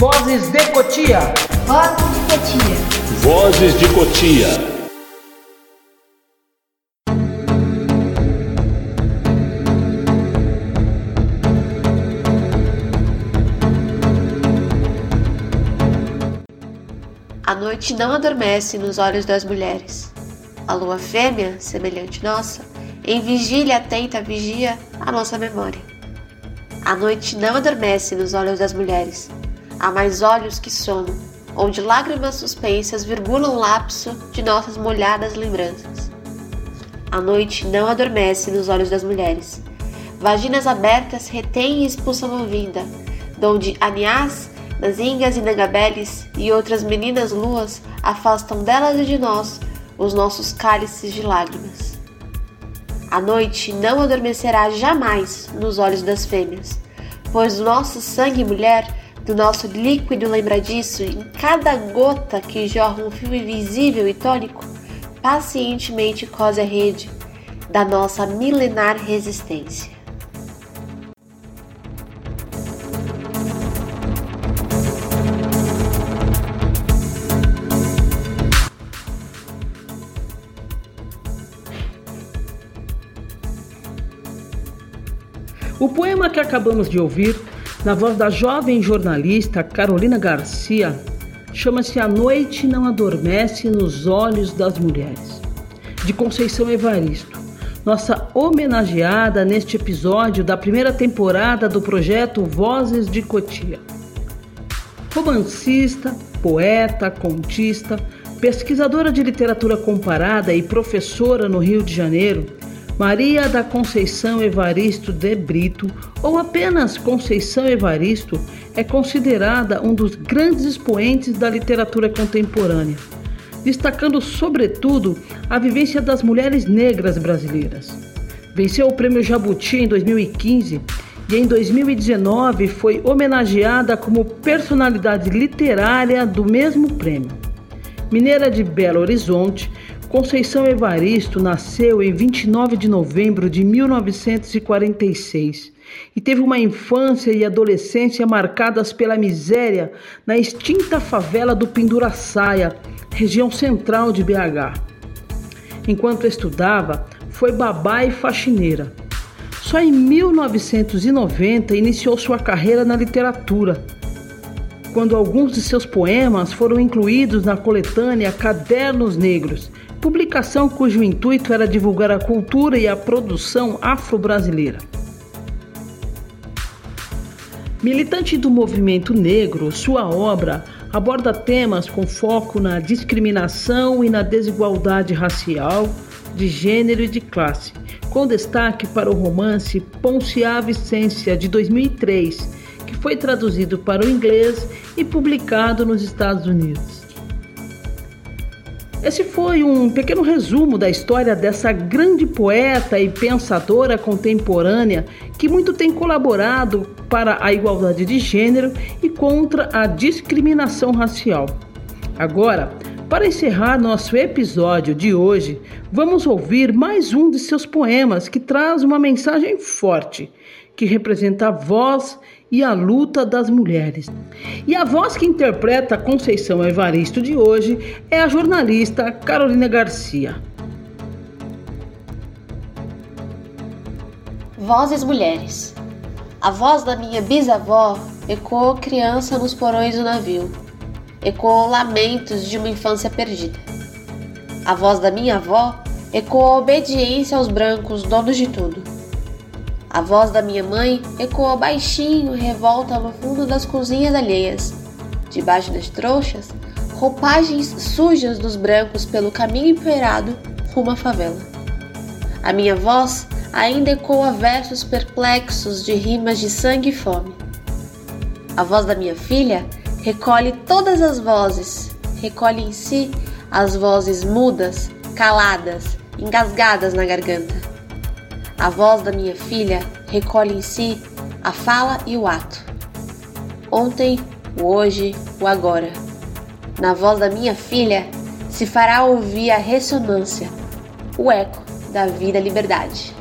Vozes de Cotia. Vozes de Cotia. Vozes de Cotia. A noite não adormece nos olhos das mulheres. A lua fêmea, semelhante nossa, em vigília atenta vigia a nossa memória. A noite não adormece nos olhos das mulheres. Há mais olhos que sono, onde lágrimas suspensas virgulam o lapso de nossas molhadas lembranças. A noite não adormece nos olhos das mulheres. Vaginas abertas retêm e expulsam a vinda, donde aniás Nazingas e Nangabeles e outras meninas luas afastam delas e de nós os nossos cálices de lágrimas. A noite não adormecerá jamais nos olhos das fêmeas, pois nosso sangue mulher, do nosso líquido lembradiço, em cada gota que jorra um fio invisível e tônico, pacientemente cose a rede da nossa milenar resistência. O poema que acabamos de ouvir, na voz da jovem jornalista Carolina Garcia, chama-se A Noite Não Adormece nos Olhos das Mulheres, de Conceição Evaristo, nossa homenageada neste episódio da primeira temporada do projeto Vozes de Cotia. Romancista, poeta, contista, pesquisadora de literatura comparada e professora no Rio de Janeiro, Maria da Conceição Evaristo de Brito, ou apenas Conceição Evaristo, é considerada um dos grandes expoentes da literatura contemporânea, destacando sobretudo a vivência das mulheres negras brasileiras. Venceu o Prêmio Jabuti em 2015 e em 2019 foi homenageada como personalidade literária do mesmo prêmio. Mineira de Belo Horizonte, Conceição Evaristo nasceu em 29 de novembro de 1946 e teve uma infância e adolescência marcadas pela miséria na extinta favela do Pinduraçaia, região central de BH. Enquanto estudava, foi babá e faxineira. Só em 1990 iniciou sua carreira na literatura, quando alguns de seus poemas foram incluídos na coletânea Cadernos Negros, publicação cujo intuito era divulgar a cultura e a produção afro-brasileira. Militante do movimento negro, sua obra aborda temas com foco na discriminação e na desigualdade racial, de gênero e de classe, com destaque para o romance Ponce a Vicência de 2003, que foi traduzido para o inglês e publicado nos Estados Unidos. Esse foi um pequeno resumo da história dessa grande poeta e pensadora contemporânea que muito tem colaborado para a igualdade de gênero e contra a discriminação racial. Agora, para encerrar nosso episódio de hoje, vamos ouvir mais um de seus poemas que traz uma mensagem forte, que representa a voz e a luta das mulheres. E a voz que interpreta Conceição Evaristo de hoje é a jornalista Carolina Garcia. Vozes Mulheres. A voz da minha bisavó ecoou criança nos porões do navio. Ecoou lamentos de uma infância perdida. A voz da minha avó ecoou obediência aos brancos, donos de tudo a voz da minha mãe ecoou baixinho revolta no fundo das cozinhas alheias. Debaixo das trouxas, roupagens sujas dos brancos pelo caminho empoeirado rumo à favela. A minha voz ainda ecoa versos perplexos de rimas de sangue e fome. A voz da minha filha recolhe todas as vozes, recolhe em si as vozes mudas, caladas, engasgadas na garganta. A voz da minha filha recolhe em si a fala e o ato. Ontem, o hoje, o agora. Na voz da minha filha se fará ouvir a ressonância, o eco da vida liberdade.